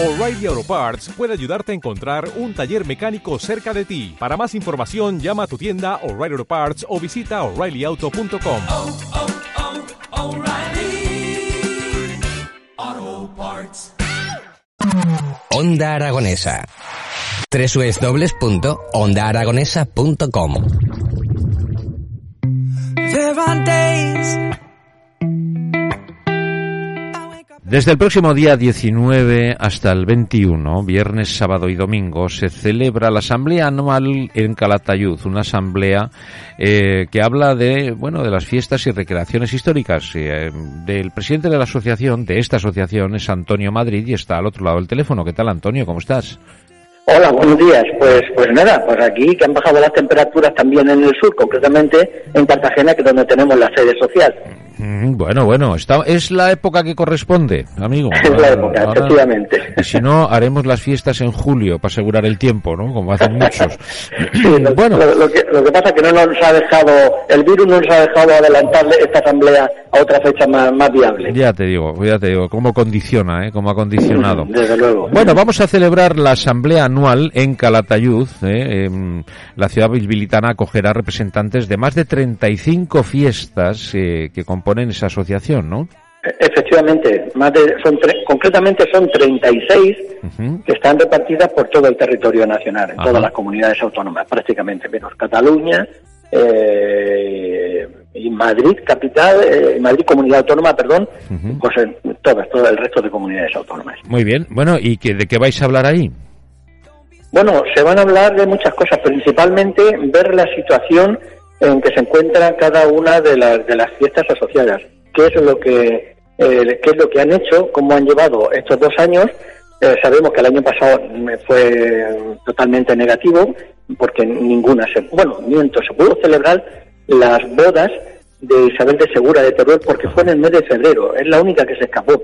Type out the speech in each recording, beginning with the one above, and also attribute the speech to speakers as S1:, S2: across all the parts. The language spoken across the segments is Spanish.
S1: O'Reilly Auto Parts puede ayudarte a encontrar un taller mecánico cerca de ti. Para más información, llama a tu tienda O'Reilly Auto Parts o visita oreillyauto.com.
S2: oh, oh, O'Reilly Auto Parts.
S3: Onda Aragonesa. www.ondaaragonesa.com
S2: There are days
S4: Desde el próximo día 19 hasta el 21, viernes, sábado y domingo, se celebra la asamblea anual en Calatayud, una asamblea eh, que habla de bueno de las fiestas y recreaciones históricas. Eh, del presidente de la asociación, de esta asociación, es Antonio Madrid y está al otro lado del teléfono. ¿Qué tal, Antonio? ¿Cómo estás?
S5: Hola, buenos días. Pues, pues nada, pues aquí que han bajado las temperaturas también en el sur, concretamente en Cartagena, que es donde tenemos la sede social.
S4: Mm, Bueno, bueno, está, es la época que corresponde, amigo.
S5: Es la época,
S4: Ahora-
S5: efectivamente.
S4: Y si no, haremos las fiestas en julio para asegurar el tiempo, ¿no? Como hacen muchos.
S5: Sí, lo,
S4: bueno,
S5: lo, lo que, lo que pasa es que no nos ha dejado, el virus no nos ha dejado adelantarle esta asamblea a otra fecha más, más viable.
S4: ya te digo, ya te digo, cómo condiciona, ¿eh? Cómo ha condicionado.
S5: Desde luego.
S4: Bueno, vamos a celebrar la asamblea anual en Calatayud. ¿eh? Em, la ciudad bilbilitana acogerá representantes de más de 35 fiestas eh, que componen esa asociación, ¿no?
S5: E- Efectivamente, más de, son tre- concretamente son 36
S4: Ujú.
S5: que están repartidas por todo el territorio nacional, en
S4: Ajá.
S5: todas las comunidades autónomas, prácticamente, menos Cataluña eh, y Madrid, capital, eh, Madrid, comunidad autónoma, perdón,
S4: Ujú.
S5: pues en todas, todo el resto de comunidades autónomas.
S4: Muy bien. Bueno, ¿y qué, de qué vais a hablar ahí?
S5: Bueno, se van a hablar de muchas cosas, principalmente ver la situación en que se encuentra cada una de las, de las fiestas asociadas, qué es lo que eh, qué es lo que han hecho, cómo han llevado estos dos años. Eh, sabemos que el año pasado fue totalmente negativo porque ninguna se, bueno, miento, se pudo celebrar las bodas de Isabel de Segura de Teruel porque fue en el mes de febrero, es la única que se escapó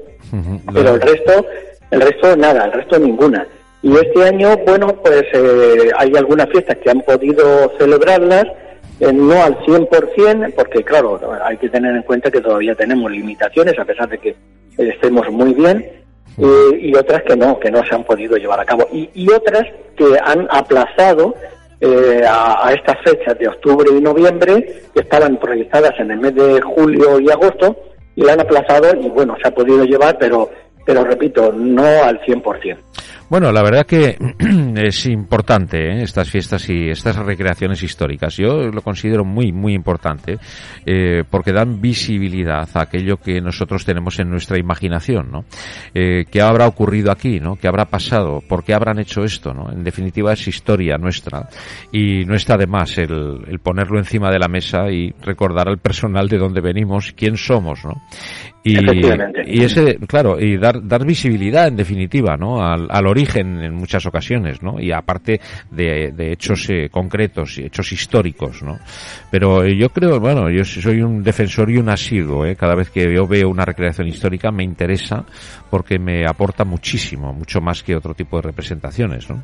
S5: pero el resto, el resto nada, el resto ninguna. Y este año, bueno, pues eh, hay algunas fiestas que han podido celebrarlas, eh, no al 100%, porque claro, hay que tener en cuenta que todavía tenemos limitaciones, a pesar de que estemos muy bien, eh, y otras que no, que no se han podido llevar a cabo. Y, y otras que han aplazado eh, a, a estas fechas de octubre y noviembre, que estaban proyectadas en el mes de julio y agosto, y la han aplazado y bueno, se ha podido llevar, pero, pero repito, no al 100%.
S4: Bueno, la verdad que es importante ¿eh? estas fiestas y estas recreaciones históricas. Yo lo considero muy, muy importante eh, porque dan visibilidad a aquello que nosotros tenemos en nuestra imaginación, ¿no? Eh, ¿Qué habrá ocurrido aquí, no? ¿Qué habrá pasado? ¿Por qué habrán hecho esto, no? En definitiva es historia nuestra y no está de más el, el ponerlo encima de la mesa y recordar al personal de dónde venimos, quién somos, ¿no? Y, ese, claro, y dar, dar visibilidad en definitiva, ¿no? Al, al origen en muchas ocasiones, ¿no? Y aparte de, de hechos eh, concretos y hechos históricos, ¿no? Pero yo creo, bueno, yo soy un defensor y un asiduo, ¿eh? Cada vez que yo veo una recreación histórica me interesa porque me aporta muchísimo, mucho más que otro tipo de representaciones, ¿no?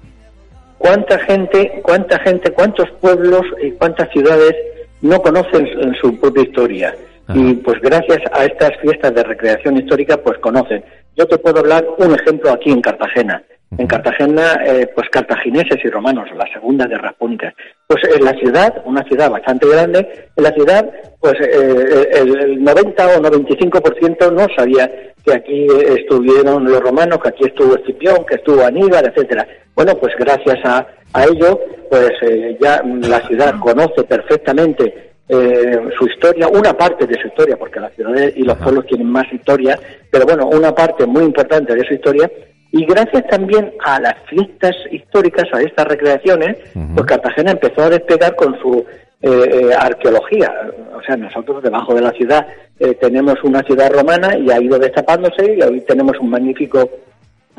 S5: ¿Cuánta gente, cuánta gente, cuántos pueblos y cuántas ciudades no conocen en su propia historia?
S4: Ajá.
S5: Y pues gracias a estas fiestas de recreación histórica, pues conocen. Yo te puedo hablar un ejemplo aquí en Cartagena. En Cartagena, eh, pues cartagineses y romanos, la segunda guerra puntas. Pues en la ciudad, una ciudad bastante grande, en la ciudad, pues eh, el, el 90 o 95% no sabía que aquí estuvieron los romanos, que aquí estuvo Escipión, que estuvo Aníbal, etcétera. Bueno, pues gracias a, a ello, pues eh, ya la ciudad conoce perfectamente eh, su historia, una parte de su historia, porque las ciudades y los pueblos tienen más historia, pero bueno, una parte muy importante de su historia. Y gracias también a las fiestas históricas, a estas recreaciones, pues Cartagena empezó a despegar con su eh, eh, arqueología. O sea, nosotros debajo de la ciudad eh, tenemos una ciudad romana y ha ido destapándose y hoy tenemos un magnífico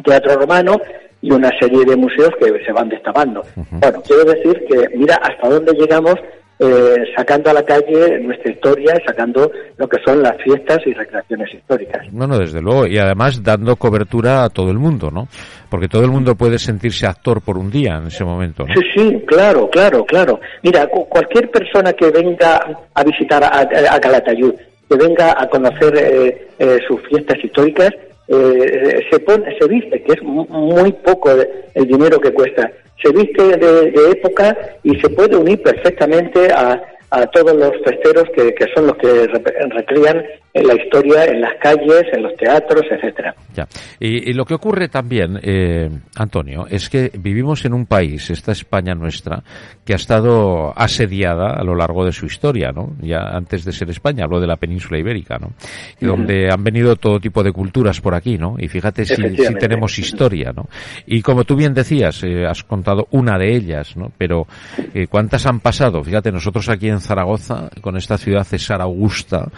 S5: teatro romano y una serie de museos que se van destapando. Bueno, quiero decir que mira hasta dónde llegamos eh, sacando a la calle nuestra historia y sacando lo que son las fiestas y recreaciones históricas.
S4: No, no, desde luego. Y además dando cobertura a todo el mundo, ¿no? Porque todo el mundo puede sentirse actor por un día en ese momento, ¿no?
S5: Sí, sí, claro, claro, claro. Mira, cu- cualquier persona que venga a visitar a, a Calatayud, que venga a conocer eh, eh, sus fiestas históricas, eh, se pone, se viste, que es mu- muy poco el dinero que cuesta, se viste de, época y se puede unir perfectamente a, a todos los festeros que, que son los que re- recrean la historia en las calles, en los teatros, etcétera.
S4: Ya. Y, y lo que ocurre también, eh, Antonio, es que vivimos en un país, esta España nuestra, que ha estado asediada a lo largo de su historia, ¿no? Ya antes de ser España, hablo de la península ibérica, ¿no? Y donde han venido todo tipo de culturas por aquí, ¿no? Y fíjate si, si tenemos historia, ¿no? Y como tú bien decías, eh, has contado una de ellas, ¿no? Pero eh, ¿cuántas han pasado? Fíjate, nosotros aquí en Zaragoza, con esta ciudad César Augusta,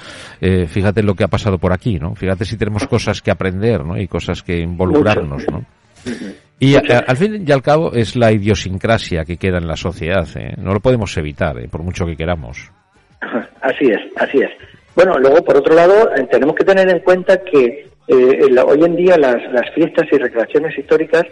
S4: eh, fíjate lo que ha pasado por aquí, ¿no? Fíjate si tenemos cosas que aprender, ¿no? Y cosas que involucrarnos, ¿no? Y a- a- al fin y al cabo es la idiosincrasia que queda en la sociedad, ¿eh? No lo podemos evitar, ¿eh? por mucho que queramos.
S5: Así es, así es. Bueno, luego por otro lado eh, tenemos que tener en cuenta que eh, la- hoy en día las, las fiestas y recreaciones históricas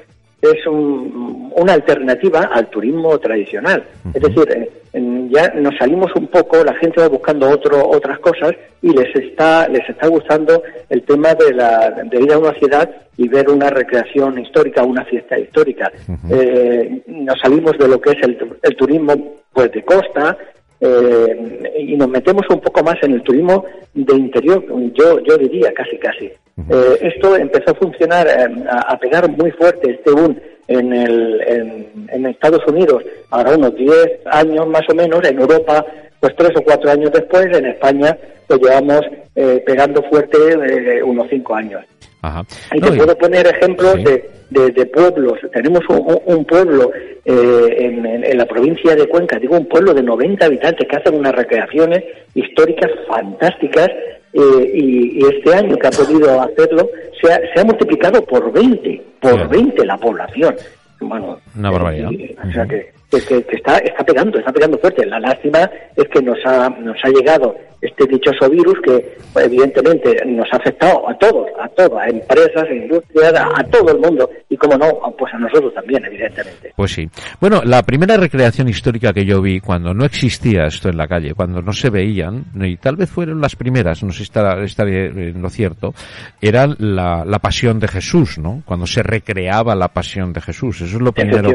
S5: es un- una alternativa al turismo tradicional. Es decir, eh, ya nos salimos un poco, la gente va buscando otro, otras cosas y les está les está gustando el tema de, la, de ir a una ciudad y ver una recreación histórica, una fiesta histórica. Eh, nos salimos de lo que es el, el turismo pues de costa, eh, y nos metemos un poco más en el turismo de interior, yo, yo diría casi casi. Eh, esto empezó a funcionar, eh, a, a pegar muy fuerte este boom en, el, en, en Estados Unidos, ahora unos 10 años más o menos, en Europa pues tres o cuatro años después, en España lo llevamos eh, pegando fuerte eh, unos cinco años.
S4: Ajá.
S5: Y
S4: No,
S5: te
S4: y-
S5: puedo poner ejemplos
S4: Sí.
S5: de, de- de pueblos. Tenemos un, pueblo eh, en, en- en la provincia de Cuenca, digo un pueblo de 90 habitantes que hacen unas recreaciones históricas fantásticas eh, y, y este año que ha podido hacerlo se ha, se ha multiplicado por 20, por
S4: Claro.
S5: 20 la población. Bueno,
S4: Una barbaridad.
S5: eh, o sea que, que- que- que está, está pegando, está pegando fuerte. La lástima es que nos ha, nos ha llegado este dichoso virus que pues, evidentemente nos ha afectado a todos, a todas, a empresas, a industrias, a, a todo el mundo y como no, pues a nosotros también, evidentemente.
S4: Pues sí. Bueno, la primera recreación histórica que yo vi cuando no existía esto en la calle, cuando no se veían, y tal vez fueron las primeras, no sé si estaré en lo cierto, era la, la pasión de Jesús, ¿no? Cuando se recreaba la pasión de Jesús. Eso es lo primero,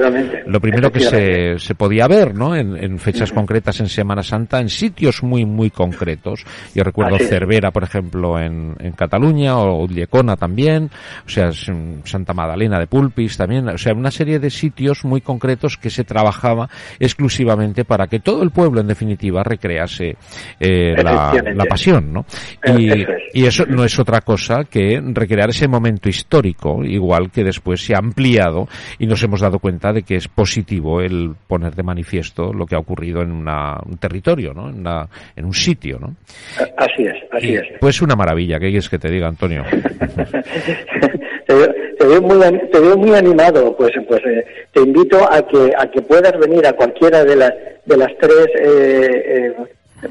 S4: lo primero que se, se podía ver, ¿no? En, en fechas concretas en Semana Santa, en sitios muy, muy concretos. Yo recuerdo. Cervera, por ejemplo, en, en Cataluña, o Ulliecona también, o sea, Santa Magdalena de Pulpis también, o sea, una serie de sitios muy concretos que se trabajaba exclusivamente para que todo el pueblo, en definitiva, recrease eh, la, la pasión, ¿no?
S5: Eh,
S4: Y,
S5: eso es.
S4: y eso no es otra cosa que recrear ese momento histórico, igual que después se ha ampliado y nos hemos dado cuenta de que es positivo el poner de manifiesto lo que ha ocurrido en una- un territorio, ¿no? En, una- en un sitio, ¿no?
S5: Así es, así
S4: Y,
S5: es.
S4: Pues una maravilla, ¿qué quieres que te diga, Antonio?
S5: te, veo, te veo muy te veo muy animado pues pues eh, te invito a que a que puedas venir a cualquiera de las de las tres eh, eh,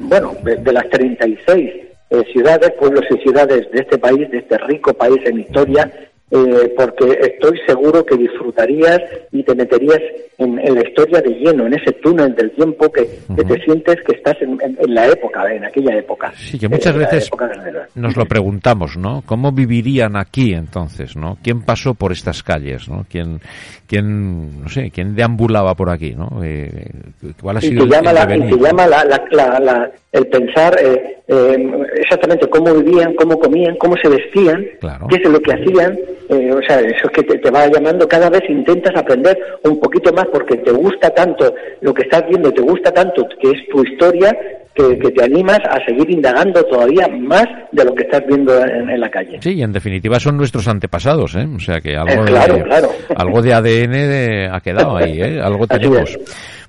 S5: bueno de, de las 36 eh, ciudades pueblos y ciudades de este país de este rico país en historia eh, porque estoy seguro que disfrutarías y te meterías en, en la historia de lleno, en ese túnel del tiempo que, que te sientes que estás en, en- en la época, en aquella época.
S4: Sí, que muchas
S5: la
S4: veces nos lo preguntamos, ¿no? ¿Cómo vivirían aquí entonces, no? ¿Quién pasó por estas calles, no? ¿Quién, quién no sé, quién deambulaba por aquí, no? Eh, ¿Cuál ha
S5: y
S4: sido
S5: te
S4: el,
S5: llama,
S4: el
S5: la, y te llama la, la- el pensar eh, eh, exactamente cómo vivían, cómo comían, cómo se vestían,
S4: Claro.
S5: qué es lo que hacían. Eh, o sea, eso es que te, te va llamando cada vez, intentas aprender un poquito más porque te gusta tanto lo que estás viendo, te gusta tanto que es tu historia, que, que te animas a seguir indagando todavía más de lo que estás viendo en, en la calle.
S4: Sí, y en definitiva son nuestros antepasados, ¿eh? O sea que algo,
S5: Eh, claro,
S4: de,
S5: claro.
S4: algo de ADN de- ha quedado ahí, ¿eh? Algo tenemos.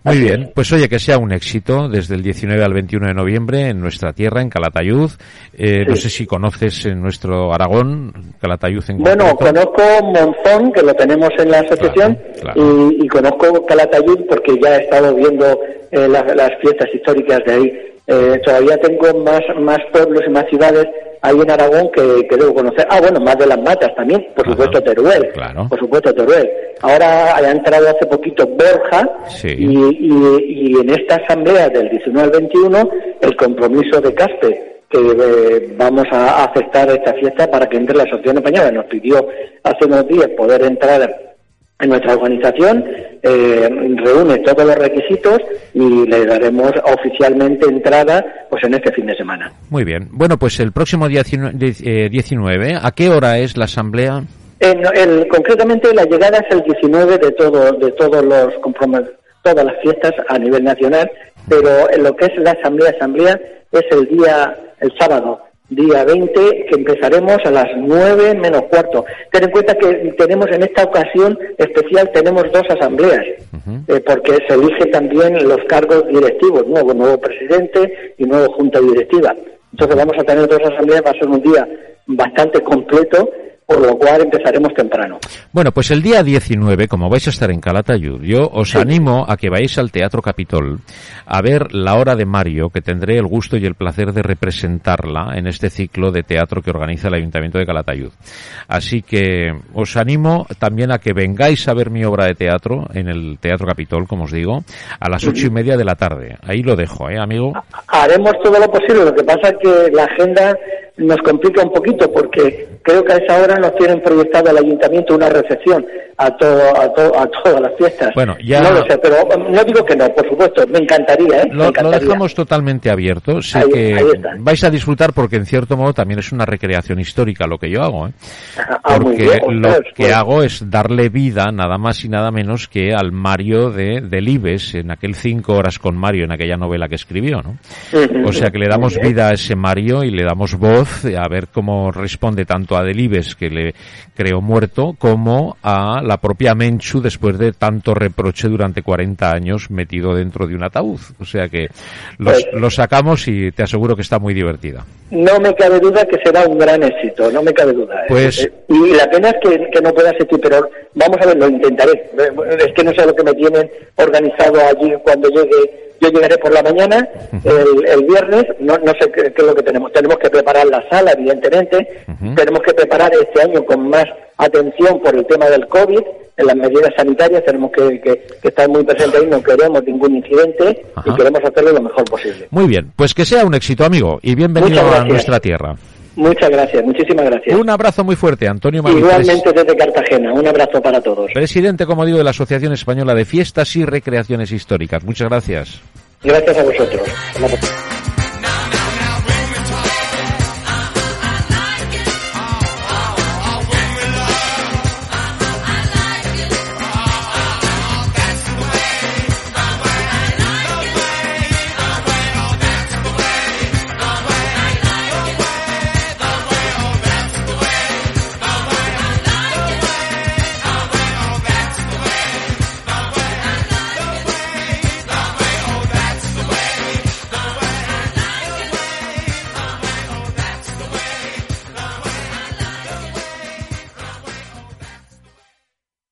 S4: Muy bien,
S5: es.
S4: pues oye, que sea un éxito desde el 19 al 21 de noviembre en nuestra tierra, en Calatayud. Eh, No sé si conoces en nuestro Aragón, Calatayud en
S5: Bueno,
S4: concreto.
S5: conozco Monzón, que lo tenemos en la asociación,
S4: Claro, claro.
S5: Y, y conozco Calatayud porque ya he estado viendo eh, la- las fiestas históricas de ahí. Eh, todavía tengo más, más pueblos y más ciudades ahí en Aragón que, que debo conocer. Ah, bueno, más de las matas también, por
S4: Ajá,
S5: supuesto Teruel.
S4: claro.
S5: Por supuesto Teruel. Ahora ha entrado hace poquito Borja
S4: Sí.
S5: y, y- y en esta asamblea del 19 al 21 el compromiso de Caspe que eh, vamos a aceptar esta fiesta para que entre la Asociación Española. Nos pidió hace unos días poder entrar en nuestra organización, eh, reúne todos los requisitos y le daremos oficialmente entrada pues en este fin de semana.
S4: Muy bien. Bueno, pues el próximo día 19, ¿a qué hora es la asamblea?
S5: En, el, concretamente la llegada es el 19 de todo, de todos los todas las fiestas a nivel nacional, pero en lo que es la asamblea asamblea es el día el sábado día 20, que empezaremos a las 9 menos cuarto. Ten en cuenta que tenemos en esta ocasión especial, tenemos dos asambleas, eh, porque se elige también los cargos directivos, nuevo, nuevo presidente y nuevo junta directiva. Entonces vamos a tener dos asambleas, va a ser un día bastante completo por lo cual empezaremos temprano.
S4: Bueno, pues el día 19, como vais a estar en Calatayud, yo os animo a que vayáis al Teatro Capitol a ver La Hora de Mario, que tendré el gusto y el placer de representarla en este ciclo de teatro que organiza el Ayuntamiento de Calatayud. Así que os animo también a que vengáis a ver mi obra de teatro en el Teatro Capitol, como os digo, a las ocho y media de la tarde. Ahí lo dejo, ¿eh, amigo?
S5: Haremos todo lo posible. Lo que pasa es que la agenda nos complica un poquito porque creo que a esa hora nos tienen proyectado al ayuntamiento una recepción a todo, a, a todas las fiestas.
S4: Bueno, ya...
S5: No lo sé, pero um, no digo que no, por supuesto, me encantaría, ¿eh?
S4: Lo, dejamos totalmente abierto. Sé que vais a disfrutar porque en cierto modo también es una recreación histórica lo que yo hago, ¿eh?
S5: Ah,
S4: porque lo
S5: pues,
S4: que
S5: pues.
S4: hago es darle vida nada más y nada menos que al Mario de Delibes en aquel cinco horas con Mario en aquella novela que escribió, ¿no? O sea que le damos vida a ese Mario y le damos voz a ver cómo responde tanto a Delibes que le creó muerto como a la propia Menchu después de tanto reproche durante 40 años metido dentro de un ataúd. O sea que los,
S5: Pues-
S4: los sacamos y te aseguro que está muy divertida.
S5: No me cabe duda que será un gran éxito, no me cabe duda. ¿eh?
S4: Pues-
S5: Eh, y la pena es que, que no pueda asistir, pero vamos a ver, lo intentaré. Es que no sé lo que me tienen organizado allí cuando llegue. Yo llegaré por la mañana, el, el viernes, no, no sé qué, qué es lo que tenemos. Tenemos que preparar la sala, evidentemente. Tenemos que preparar este año con más atención por el tema del COVID, en las medidas sanitarias. Tenemos que, que- que estar muy presentes ahí, no queremos ningún incidente
S4: Ajá.
S5: y queremos hacerlo lo mejor posible.
S4: Muy bien, pues que sea un éxito, amigo, y bienvenido a nuestra tierra.
S5: Muchas gracias, muchísimas gracias.
S4: Un abrazo muy fuerte, Antonio Madrid,
S5: Igualmente desde Cartagena. Un abrazo para todos.
S4: presidente, como digo, de la Asociación Española de Fiestas y Recreaciones Históricas. Muchas gracias.
S5: Gracias a vosotros. La.